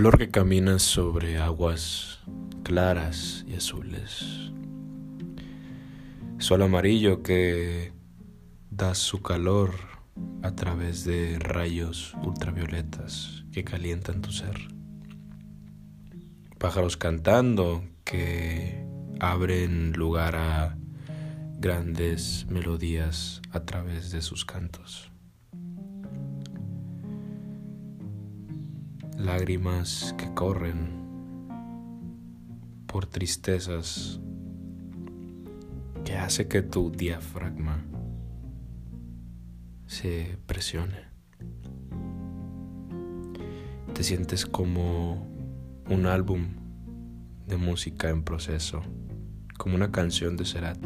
Flor que camina sobre aguas claras y azules. Sol amarillo que da su calor a través de rayos ultravioletas que calientan tu ser. Pájaros cantando que abren lugar a grandes melodías a través de sus cantos. Lágrimas que corren por tristezas que hace que tu diafragma se presione. Te sientes como un álbum de música en proceso, como una canción de Serat.